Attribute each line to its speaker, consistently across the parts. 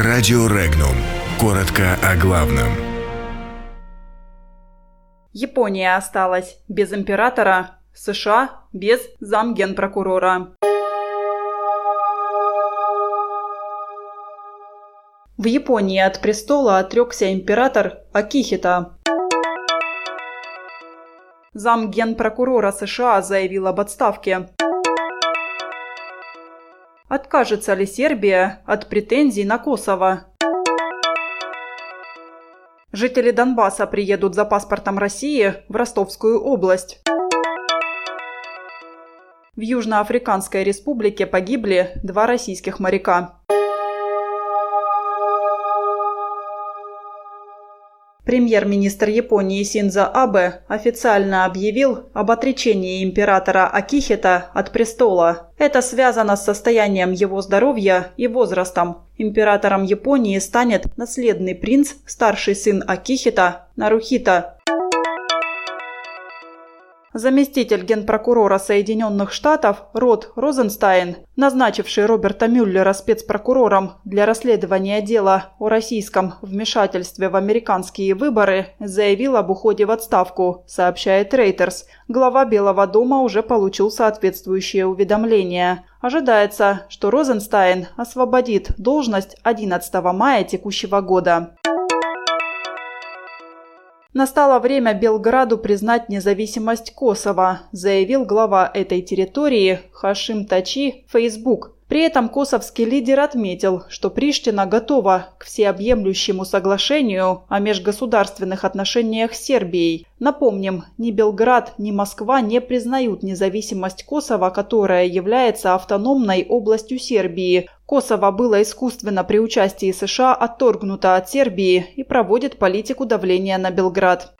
Speaker 1: Радио Регнум. Коротко о главном.
Speaker 2: Япония осталась без императора, США без замгенпрокурора. В Японии от престола отрекся император Акихита. Замгенпрокурора США заявил об отставке. Откажется ли Сербия от претензий на Косово? Жители Донбасса приедут за паспортом России в Ростовскую область. В Южноафриканской республике погибли два российских моряка. Премьер-министр Японии Синза Абе официально объявил об отречении императора Акихита от престола. Это связано с состоянием его здоровья и возрастом. Императором Японии станет наследный принц, старший сын Акихита Нарухита. Заместитель генпрокурора Соединенных Штатов Род Розенстайн, назначивший Роберта Мюллера спецпрокурором для расследования дела о российском вмешательстве в американские выборы, заявил об уходе в отставку, сообщает Рейтерс. Глава Белого дома уже получил соответствующее уведомление. Ожидается, что Розенстайн освободит должность 11 мая текущего года. Настало время Белграду признать независимость Косово, заявил глава этой территории Хашим Тачи в Facebook. При этом косовский лидер отметил, что Приштина готова к всеобъемлющему соглашению о межгосударственных отношениях с Сербией. Напомним, ни Белград, ни Москва не признают независимость Косово, которая является автономной областью Сербии. Косово было искусственно при участии США отторгнуто от Сербии и проводит политику давления на Белград.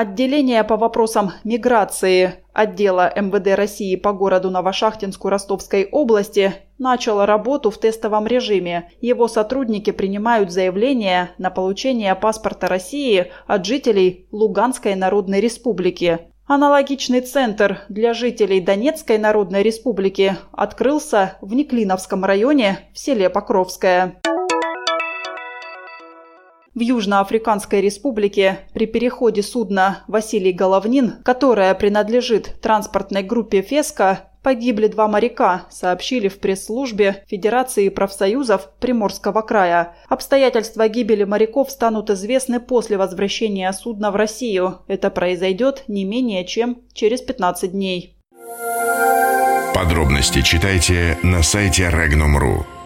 Speaker 2: Отделение по вопросам миграции отдела МВД России по городу Новошахтинску Ростовской области начало работу в тестовом режиме. Его сотрудники принимают заявления на получение паспорта России от жителей Луганской Народной Республики. Аналогичный центр для жителей Донецкой Народной Республики открылся в Неклиновском районе в селе Покровское. В Южноафриканской республике при переходе судна «Василий Головнин», которая принадлежит транспортной группе «Феска», погибли два моряка, сообщили в пресс-службе Федерации профсоюзов Приморского края. Обстоятельства гибели моряков станут известны после возвращения судна в Россию. Это произойдет не менее чем через 15 дней.
Speaker 1: Подробности читайте на сайте Regnum.ru.